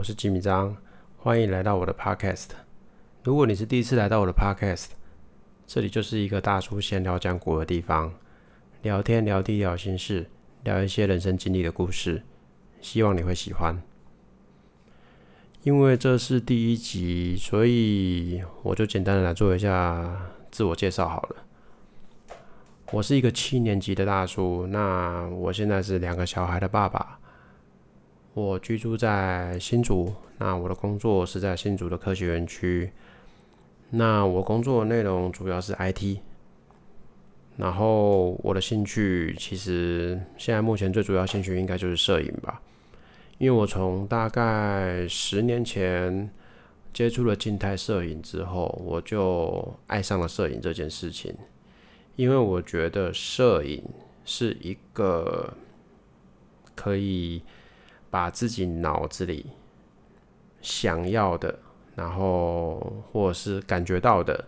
我是吉米张，欢迎来到我的 Podcast。如果你是第一次来到我的 Podcast，这里就是一个大叔闲聊讲古的地方，聊天聊地聊心事，聊一些人生经历的故事，希望你会喜欢。因为这是第一集，所以我就简单的来做一下自我介绍好了。我是一个七年级的大叔，那我现在是两个小孩的爸爸。我居住在新竹，那我的工作是在新竹的科学园区。那我工作的内容主要是 IT，然后我的兴趣其实现在目前最主要兴趣应该就是摄影吧，因为我从大概十年前接触了静态摄影之后，我就爱上了摄影这件事情，因为我觉得摄影是一个可以。把自己脑子里想要的，然后或者是感觉到的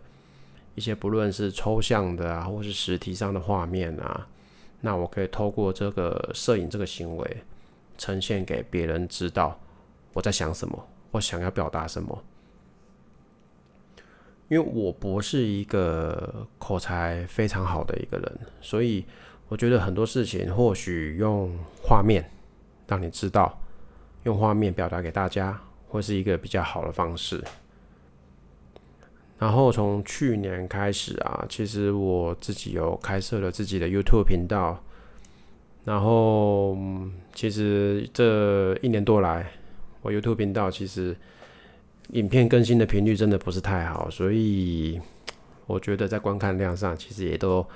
一些，不论是抽象的啊，或是实体上的画面啊，那我可以透过这个摄影这个行为，呈现给别人知道我在想什么，我想要表达什么。因为我不是一个口才非常好的一个人，所以我觉得很多事情或许用画面。让你知道用画面表达给大家，会是一个比较好的方式。然后从去年开始啊，其实我自己有开设了自己的 YouTube 频道。然后其实这一年多来，我 YouTube 频道其实影片更新的频率真的不是太好，所以我觉得在观看量上其实也都。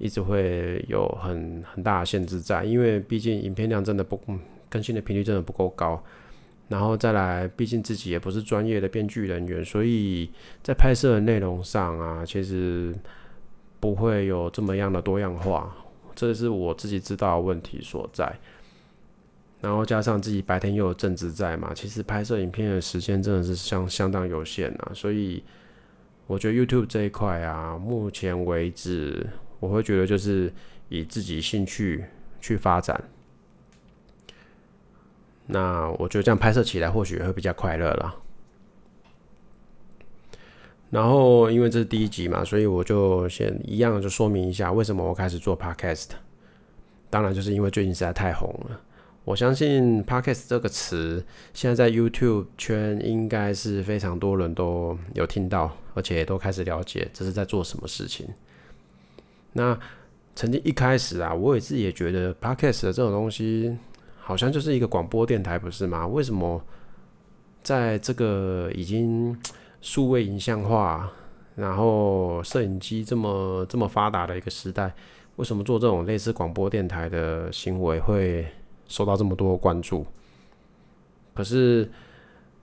一直会有很很大的限制在，因为毕竟影片量真的不更新的频率真的不够高，然后再来，毕竟自己也不是专业的编剧人员，所以在拍摄的内容上啊，其实不会有这么样的多样化，这是我自己知道的问题所在。然后加上自己白天又有正职在嘛，其实拍摄影片的时间真的是相相当有限啊，所以我觉得 YouTube 这一块啊，目前为止。我会觉得就是以自己兴趣去发展，那我觉得这样拍摄起来或许会比较快乐了。然后因为这是第一集嘛，所以我就先一样就说明一下为什么我开始做 podcast。当然就是因为最近实在太红了。我相信 podcast 这个词现在在 YouTube 圈应该是非常多人都有听到，而且都开始了解这是在做什么事情。那曾经一开始啊，我也自己也觉得 podcast 的这种东西好像就是一个广播电台，不是吗？为什么在这个已经数位影像化，然后摄影机这么这么发达的一个时代，为什么做这种类似广播电台的行为会受到这么多关注？可是，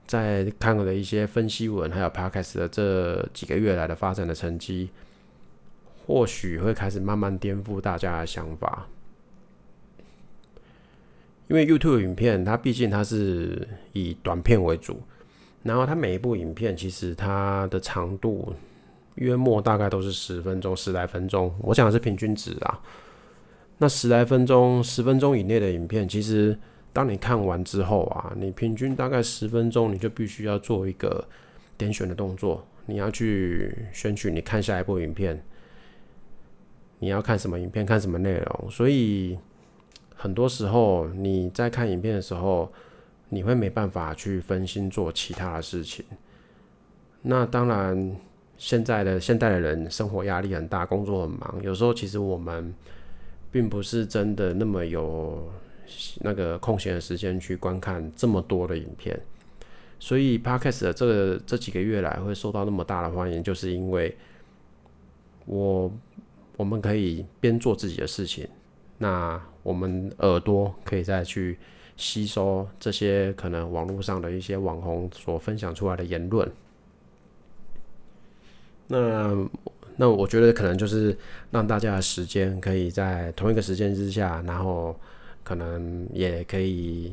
在看了一些分析文，还有 podcast 的这几个月来的发展的成绩。或许会开始慢慢颠覆大家的想法，因为 YouTube 影片它毕竟它是以短片为主，然后它每一部影片其实它的长度约莫大概都是十分钟十来分钟，我讲的是平均值啊。那十来分钟、十分钟以内的影片，其实当你看完之后啊，你平均大概十分钟，你就必须要做一个点选的动作，你要去选取你看下一部影片。你要看什么影片，看什么内容，所以很多时候你在看影片的时候，你会没办法去分心做其他的事情。那当然，现在的现代的人生活压力很大，工作很忙，有时候其实我们并不是真的那么有那个空闲的时间去观看这么多的影片。所以 Podcast 的这个这几个月来会受到那么大的欢迎，就是因为我。我们可以边做自己的事情，那我们耳朵可以再去吸收这些可能网络上的一些网红所分享出来的言论。那那我觉得可能就是让大家的时间可以在同一个时间之下，然后可能也可以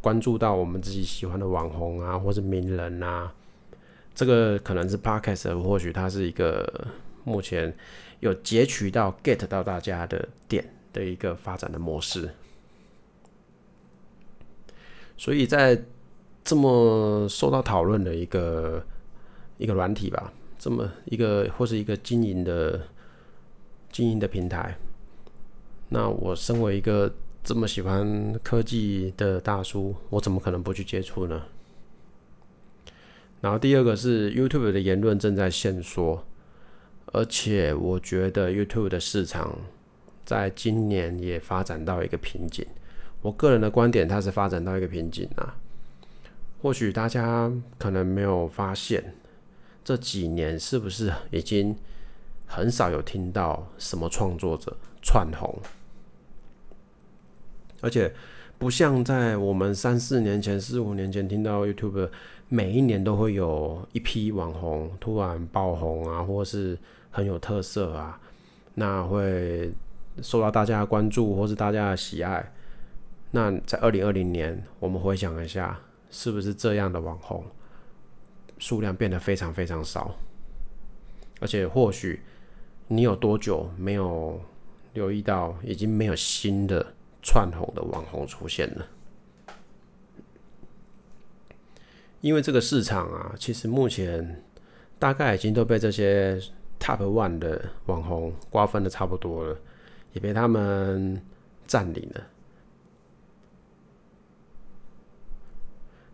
关注到我们自己喜欢的网红啊，或是名人啊。这个可能是 Podcast，或许它是一个目前。有截取到 get 到大家的点的一个发展的模式，所以在这么受到讨论的一个一个软体吧，这么一个或是一个经营的经营的平台，那我身为一个这么喜欢科技的大叔，我怎么可能不去接触呢？然后第二个是 YouTube 的言论正在限缩，而且我觉得 YouTube 的市场在今年也发展到一个瓶颈。我个人的观点，它是发展到一个瓶颈啊。或许大家可能没有发现，这几年是不是已经很少有听到什么创作者窜红，而且不像在我们三四年前、四五年前听到 YouTube。每一年都会有一批网红突然爆红啊，或是很有特色啊，那会受到大家的关注或是大家的喜爱。那在二零二零年，我们回想一下，是不是这样的网红数量变得非常非常少？而且或许你有多久没有留意到，已经没有新的窜红的网红出现了？因为这个市场啊，其实目前大概已经都被这些 top one 的网红瓜分的差不多了，也被他们占领了。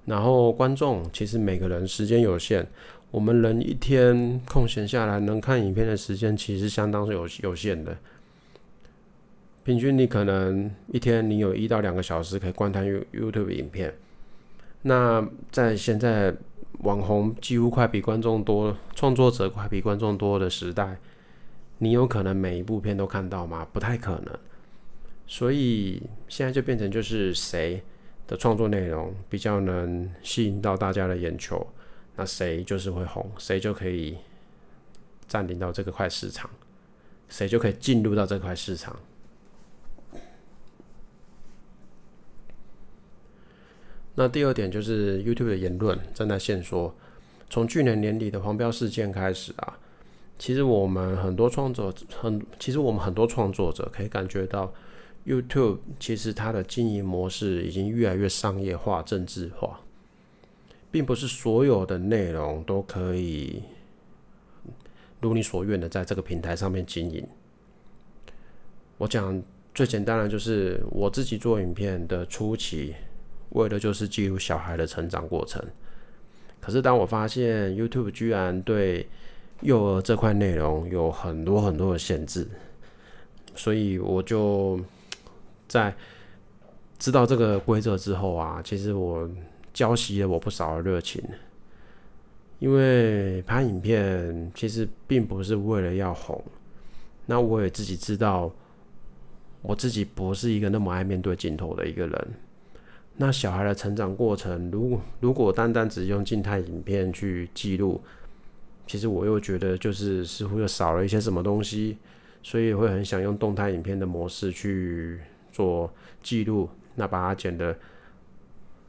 然后观众其实每个人时间有限，我们人一天空闲下来能看影片的时间其实相当是有有限的。平均你可能一天你有一到两个小时可以观看 YouTube 影片。那在现在网红几乎快比观众多，创作者快比观众多的时代，你有可能每一部片都看到吗？不太可能。所以现在就变成就是谁的创作内容比较能吸引到大家的眼球，那谁就是会红，谁就可以占领到这个块市场，谁就可以进入到这块市场。那第二点就是 YouTube 的言论正在限缩。从去年年底的黄标事件开始啊，其实我们很多创作很，其实我们很多创作者可以感觉到，YouTube 其实它的经营模式已经越来越商业化、政治化，并不是所有的内容都可以如你所愿的在这个平台上面经营。我讲最简单的就是我自己做影片的初期。为的就是记录小孩的成长过程。可是当我发现 YouTube 居然对幼儿这块内容有很多很多的限制，所以我就在知道这个规则之后啊，其实我浇熄了我不少的热情。因为拍影片其实并不是为了要红，那我也自己知道，我自己不是一个那么爱面对镜头的一个人。那小孩的成长过程，如果如果单单只用静态影片去记录，其实我又觉得就是似乎又少了一些什么东西，所以会很想用动态影片的模式去做记录，那把它剪的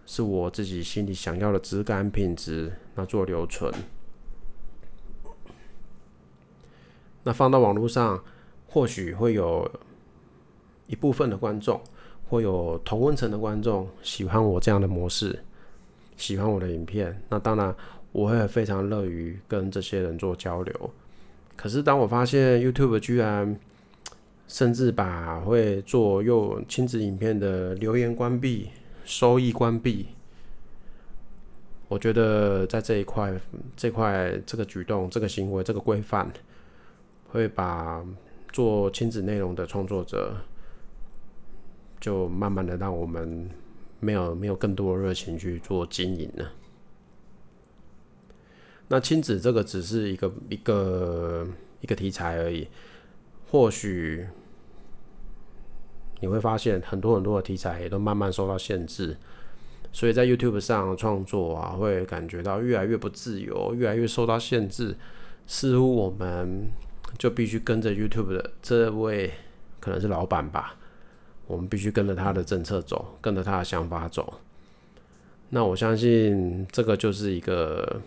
是我自己心里想要的质感品质，那做留存。那放到网络上，或许会有一部分的观众。会有同温层的观众喜欢我这样的模式，喜欢我的影片。那当然，我会非常乐于跟这些人做交流。可是，当我发现 YouTube 居然甚至把会做又亲子影片的留言关闭、收益关闭，我觉得在这一块、这块这个举动、这个行为、这个规范，会把做亲子内容的创作者。就慢慢的让我们没有没有更多的热情去做经营了。那亲子这个只是一个一个一个题材而已，或许你会发现很多很多的题材也都慢慢受到限制，所以在 YouTube 上创作啊，会感觉到越来越不自由，越来越受到限制，似乎我们就必须跟着 YouTube 的这位可能是老板吧。我们必须跟着他的政策走，跟着他的想法走。那我相信这个就是一个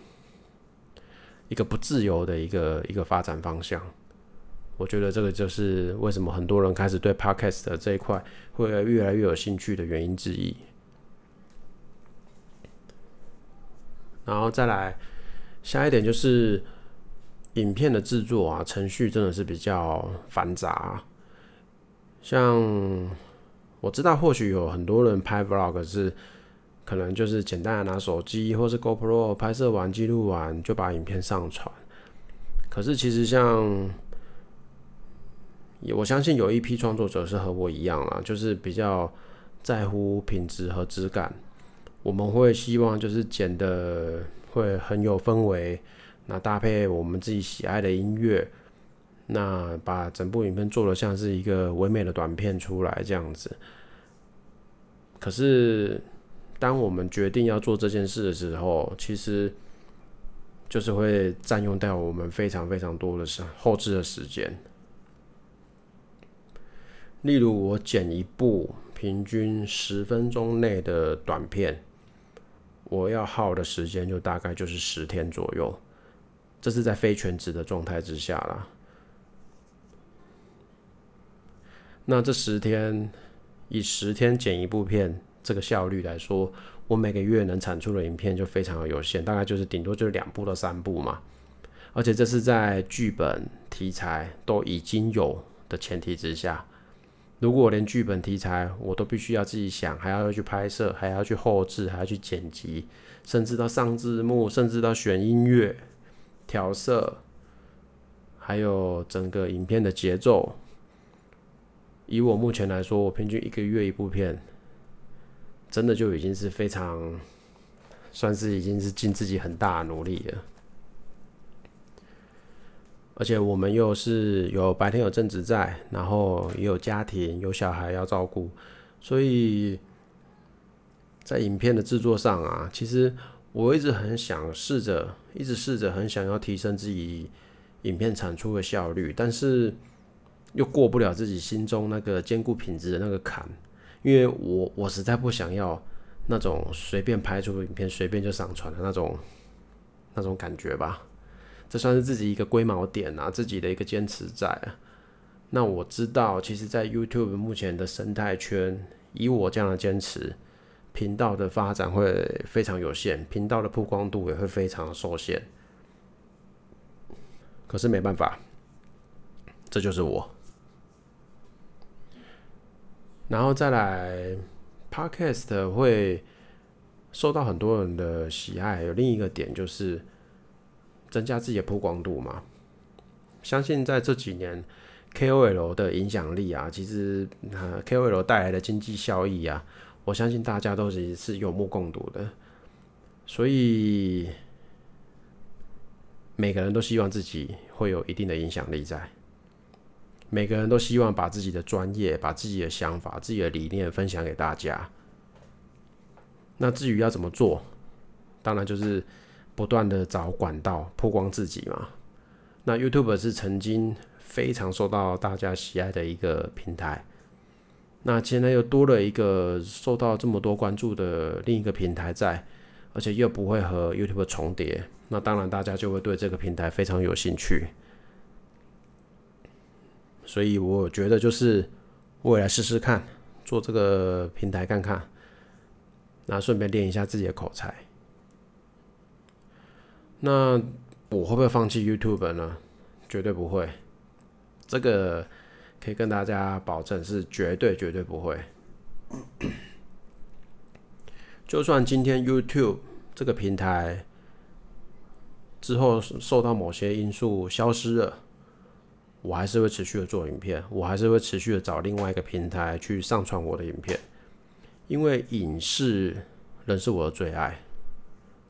一个不自由的一个一个发展方向。我觉得这个就是为什么很多人开始对 Podcast 这一块会越来越有兴趣的原因之一。然后再来下一点就是影片的制作啊，程序真的是比较繁杂。像我知道，或许有很多人拍 vlog 是可能就是简单的拿手机或是 GoPro 拍摄完记录完就把影片上传。可是其实像我相信有一批创作者是和我一样啦，就是比较在乎品质和质感。我们会希望就是剪的会很有氛围，那搭配我们自己喜爱的音乐，那把整部影片做的像是一个唯美的短片出来这样子。可是当我们决定要做这件事的时候，其实就是会占用掉我们非常非常多的时后置的时间。例如，我剪一部平均十分钟内的短片，我要耗的时间就大概就是十天左右。这是在非全职的状态之下啦。那这十天，以十天剪一部片这个效率来说，我每个月能产出的影片就非常的有限，大概就是顶多就是两部到三部嘛。而且这是在剧本题材都已经有的前提之下。如果连剧本题材我都必须要自己想，还要去拍摄，还要去后置，还要去剪辑，甚至到上字幕，甚至到选音乐、调色，还有整个影片的节奏，以我目前来说，我平均一个月一部片，真的就已经是非常，算是已经是尽自己很大的努力了。而且我们又是有白天有正职在，然后也有家庭有小孩要照顾，所以在影片的制作上啊，其实我一直很想试着，一直试着很想要提升自己影片产出的效率，但是又过不了自己心中那个兼顾品质的那个坎，因为我我实在不想要那种随便拍出影片随便就上传的那种那种感觉吧。这算是自己一个龟毛点啊，自己的一个坚持在。那我知道，其实，在 YouTube 目前的生态圈，以我这样的坚持，频道的发展会非常有限，频道的曝光度也会非常受限。可是没办法，这就是我。然后再来，Podcast 会受到很多人的喜爱。有另一个点就是。增加自己的曝光度嘛？相信在这几年，KOL 的影响力啊，其实啊，KOL 带来的经济效益啊，我相信大家都是是有目共睹的。所以每个人都希望自己会有一定的影响力在，每个人都希望把自己的专业、把自己的想法、自己的理念分享给大家。那至于要怎么做，当然就是。不断的找管道曝光自己嘛，那 YouTube 是曾经非常受到大家喜爱的一个平台，那现在又多了一个受到这么多关注的另一个平台在，而且又不会和 YouTube 重叠，那当然大家就会对这个平台非常有兴趣，所以我觉得就是我也来试试看做这个平台看看，那顺便练一下自己的口才。那我会不会放弃 YouTube 呢？绝对不会，这个可以跟大家保证是绝对绝对不会。就算今天 YouTube 这个平台之后受到某些因素消失了，我还是会持续的做影片，我还是会持续的找另外一个平台去上传我的影片，因为影视仍是我的最爱，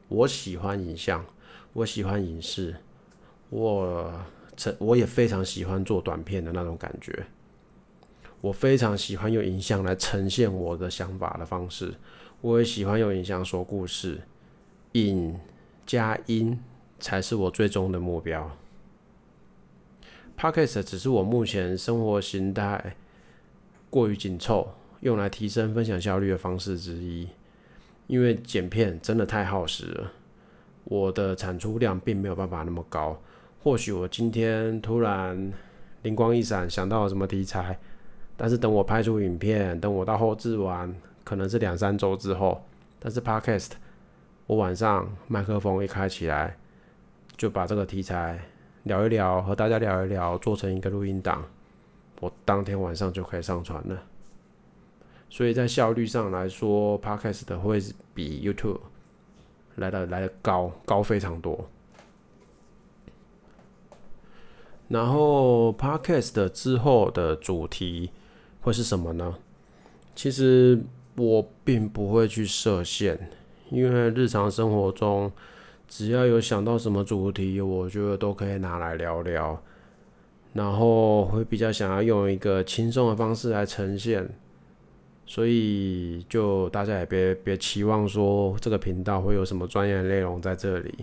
我喜欢影像。我喜欢影视，我成我也非常喜欢做短片的那种感觉。我非常喜欢用影像来呈现我的想法的方式，我也喜欢用影像说故事，影加音才是我最终的目标。Podcast 只是我目前生活形态过于紧凑，用来提升分享效率的方式之一，因为剪片真的太耗时了。我的产出量并没有办法那么高，或许我今天突然灵光一闪想到了什么题材，但是等我拍出影片，等我到后置完，可能是两三周之后。但是 Podcast 我晚上麦克风一开起来，就把这个题材聊一聊，和大家聊一聊，做成一个录音档，我当天晚上就可以上传了。所以在效率上来说，Podcast 会比 YouTube 来的来的高高非常多。然后 Podcast 之后的主题会是什么呢？其实我并不会去设限，因为日常生活中只要有想到什么主题，我觉得都可以拿来聊聊。然后会比较想要用一个轻松的方式来呈现，所以就大家也别别期望说这个频道会有什么专业的内容在这里。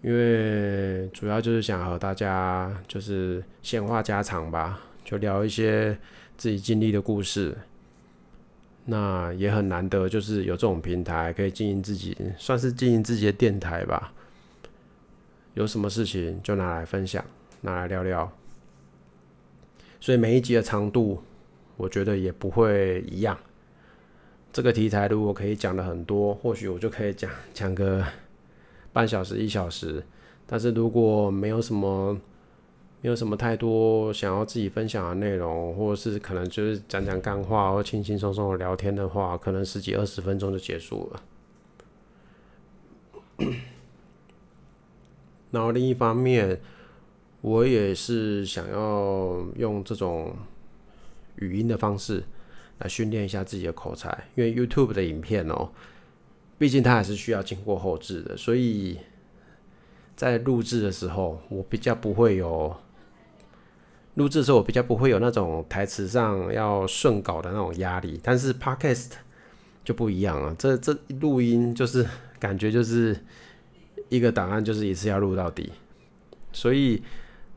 因为主要就是想和大家就是闲话家常吧，就聊一些自己经历的故事。那也很难得，就是有这种平台可以经营自己，算是经营自己的电台吧。有什么事情就拿来分享，拿来聊聊。所以每一集的长度，我觉得也不会一样。这个题材如果可以讲的很多，或许我就可以讲讲个。半小时一小时，但是如果没有什么，没有什么太多想要自己分享的内容，或者是可能就是讲讲干话或轻轻松松的聊天的话，可能十几二十分钟就结束了。然后另一方面，我也是想要用这种语音的方式来训练一下自己的口才，因为 YouTube 的影片哦。毕竟它还是需要经过后置的，所以在录制的时候，我比较不会有录制的时候，我比较不会有那种台词上要顺稿的那种压力。但是 Podcast 就不一样了，这这录音就是感觉就是一个档案，就是一次要录到底，所以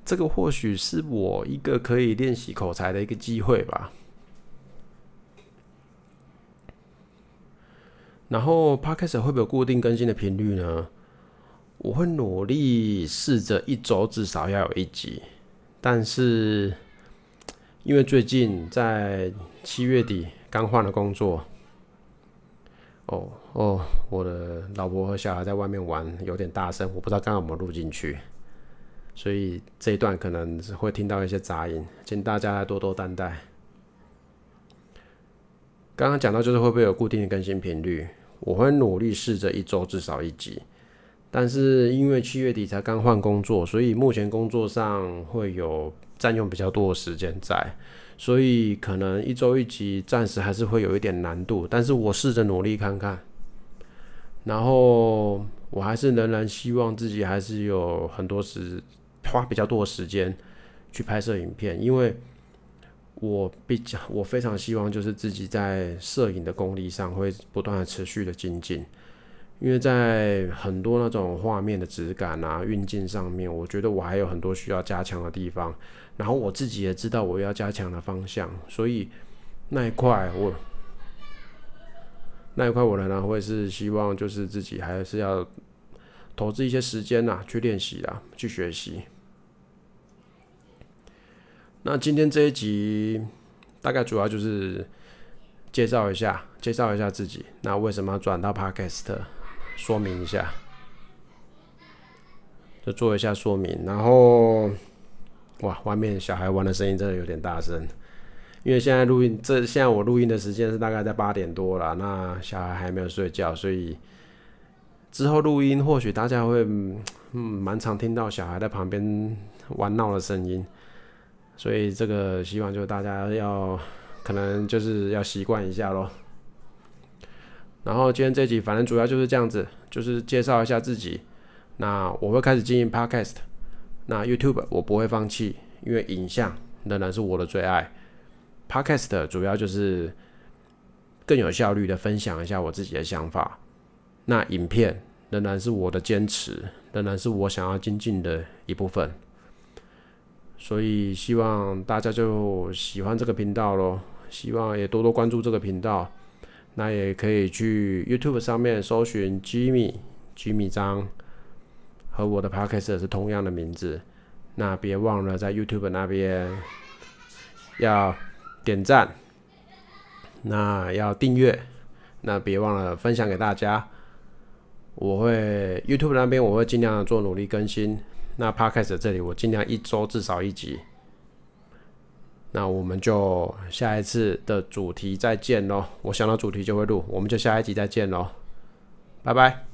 这个或许是我一个可以练习口才的一个机会吧。然后 Podcast 会不会有固定更新的频率呢？我会努力试着一周至少要有一集，但是因为最近在七月底刚换了工作，哦哦，我的老婆和小孩在外面玩有点大声，我不知道刚刚有没有录进去，所以这一段可能会听到一些杂音，请大家多多担待。刚刚讲到就是会不会有固定的更新频率？我会努力试着一周至少一集，但是因为七月底才刚换工作，所以目前工作上会有占用比较多的时间在，所以可能一周一集暂时还是会有一点难度，但是我试着努力看看。然后我还是仍然希望自己还是有很多时花比较多的时间去拍摄影片，因为。我比较，我非常希望就是自己在摄影的功力上会不断的持续的精进，因为在很多那种画面的质感啊、运镜上面，我觉得我还有很多需要加强的地方。然后我自己也知道我要加强的方向，所以那一块我那一块我仍然会是希望就是自己还是要投资一些时间呐，去练习啦，去学习。那今天这一集大概主要就是介绍一下，介绍一下自己。那为什么要转到 Podcast？说明一下，就做一下说明。然后，哇，外面小孩玩的声音真的有点大声。因为现在录音，这现在我录音的时间是大概在八点多了。那小孩还没有睡觉，所以之后录音或许大家会嗯蛮常听到小孩在旁边玩闹的声音。所以这个希望就大家要可能就是要习惯一下咯。然后今天这集反正主要就是这样子，就是介绍一下自己。那我会开始经营 Podcast，那 YouTube 我不会放弃，因为影像仍然是我的最爱。Podcast 主要就是更有效率的分享一下我自己的想法。那影片仍然是我的坚持，仍然是我想要精进的一部分。所以希望大家就喜欢这个频道咯，希望也多多关注这个频道。那也可以去 YouTube 上面搜寻 Jimmy Jimmy 张，和我的 Podcast 是同样的名字。那别忘了在 YouTube 那边要点赞，那要订阅，那别忘了分享给大家。我会 YouTube 那边我会尽量做努力更新。那 Podcast 这里我尽量一周至少一集。那我们就下一次的主题再见喽。我想到主题就会录，我们就下一集再见喽。拜拜。